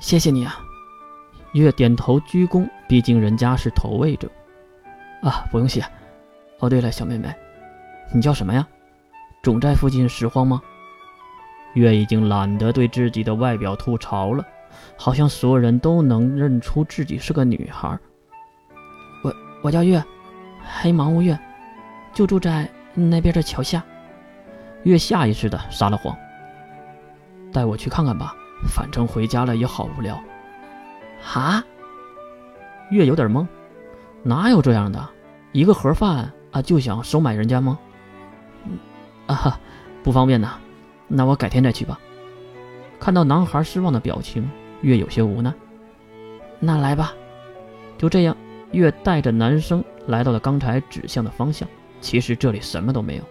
谢谢你啊。月点头鞠躬，毕竟人家是投喂者。啊，不用谢。哦，对了，小妹妹，你叫什么呀？总在附近拾荒吗？月已经懒得对自己的外表吐槽了，好像所有人都能认出自己是个女孩。我我叫月，黑芒乌月，就住在那边的桥下。月下意识的撒了谎。带我去看看吧，反正回家了也好无聊。啊？月有点懵，哪有这样的？一个盒饭啊，就想收买人家吗？啊哈，不方便呐，那我改天再去吧。看到男孩失望的表情，月有些无奈。那来吧。就这样，月带着男生来到了刚才指向的方向。其实这里什么都没有，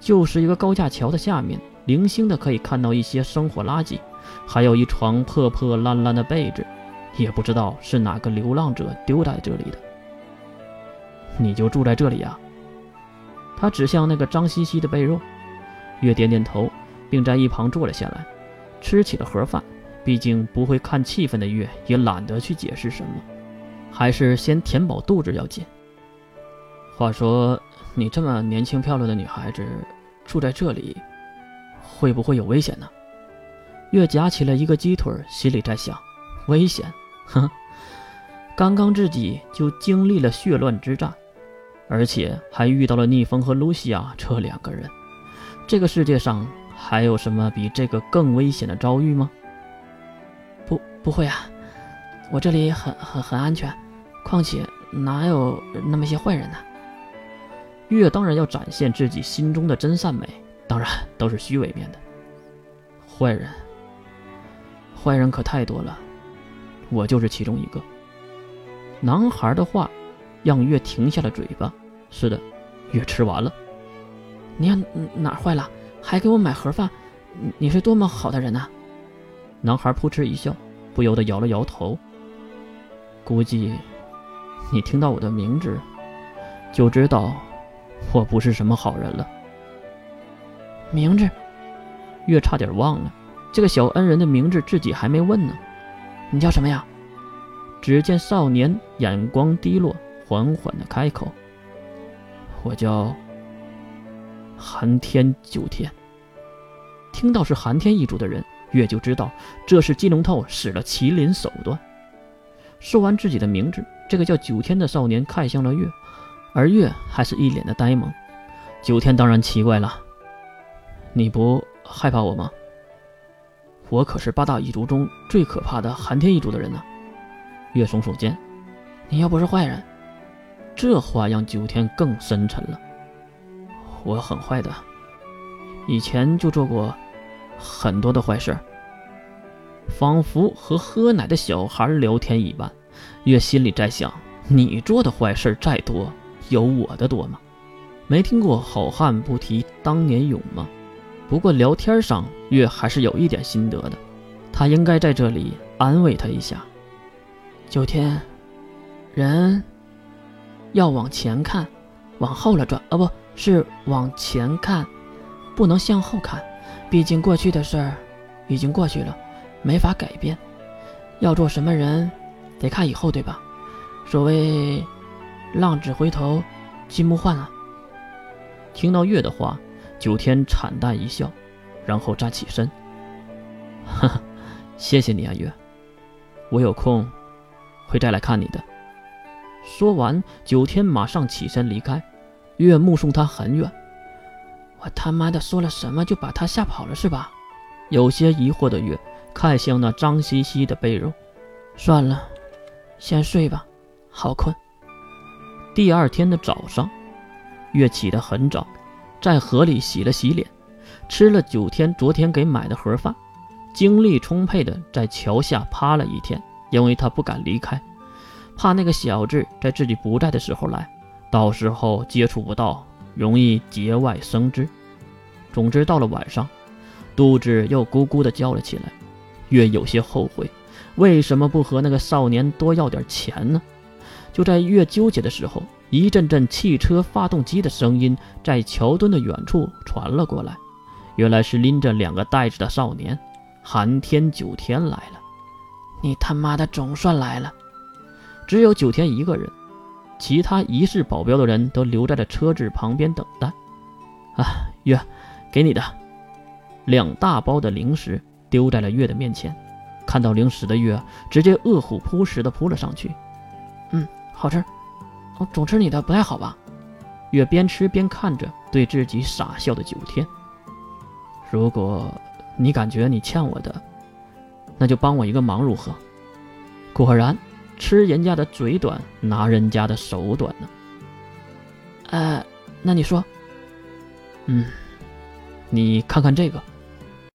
就是一个高架桥的下面，零星的可以看到一些生活垃圾，还有一床破破烂烂的被子，也不知道是哪个流浪者丢在这里的。你就住在这里呀？他指向那个脏兮兮的被褥，月点点头，并在一旁坐了下来，吃起了盒饭。毕竟不会看气氛的月也懒得去解释什么，还是先填饱肚子要紧。话说，你这么年轻漂亮的女孩子住在这里，会不会有危险呢？月夹起了一个鸡腿，心里在想：危险？哼，刚刚自己就经历了血乱之战。而且还遇到了逆风和露西亚这两个人，这个世界上还有什么比这个更危险的遭遇吗？不，不会啊，我这里很很很安全，况且哪有那么些坏人呢？月当然要展现自己心中的真善美，当然都是虚伪面的。坏人，坏人可太多了，我就是其中一个。男孩的话让月停下了嘴巴。是的，月吃完了。你看哪坏了？还给我买盒饭，你是多么好的人呐！男孩扑哧一笑，不由得摇了摇头。估计你听到我的名字，就知道我不是什么好人了。名字？月差点忘了，这个小恩人的名字自己还没问呢。你叫什么呀？只见少年眼光低落，缓缓的开口。我叫寒天九天。听到是寒天一族的人，月就知道这是金龙透使了麒麟手段。说完自己的名字，这个叫九天的少年看向了月，而月还是一脸的呆萌。九天当然奇怪了：“你不害怕我吗？我可是八大一族中最可怕的寒天一族的人呢。”月耸耸肩：“你又不是坏人。”这话让九天更深沉了。我很坏的，以前就做过很多的坏事，仿佛和喝奶的小孩聊天一般。月心里在想：你做的坏事再多，有我的多吗？没听过好汉不提当年勇吗？不过聊天上，月还是有一点心得的。他应该在这里安慰他一下。九天，人。要往前看，往后了转，哦，不是往前看，不能向后看。毕竟过去的事儿已经过去了，没法改变。要做什么人，得看以后，对吧？所谓浪子回头金不换啊。听到月的话，九天惨淡一笑，然后站起身。哈哈，谢谢你啊，月，我有空会再来看你的。说完，九天马上起身离开。月目送他很远。我他妈的说了什么就把他吓跑了是吧？有些疑惑的月看向那脏兮兮的被褥。算了，先睡吧，好困。第二天的早上，月起得很早，在河里洗了洗脸，吃了九天昨天给买的盒饭，精力充沛的在桥下趴了一天，因为他不敢离开。怕那个小智在自己不在的时候来，到时候接触不到，容易节外生枝。总之，到了晚上，肚子又咕咕的叫了起来。月有些后悔，为什么不和那个少年多要点钱呢？就在月纠结的时候，一阵阵汽车发动机的声音在桥墩的远处传了过来。原来是拎着两个袋子的少年，寒天九天来了。你他妈的总算来了！只有九天一个人，其他一世保镖的人都留在了车子旁边等待。啊，月，给你的两大包的零食丢在了月的面前。看到零食的月，直接饿虎扑食的扑了上去。嗯，好吃。我总吃你的不太好吧？月边吃边看着对自己傻笑的九天。如果你感觉你欠我的，那就帮我一个忙如何？果然，吃人家的嘴短，拿人家的手短呢。呃，那你说，嗯，你看看这个。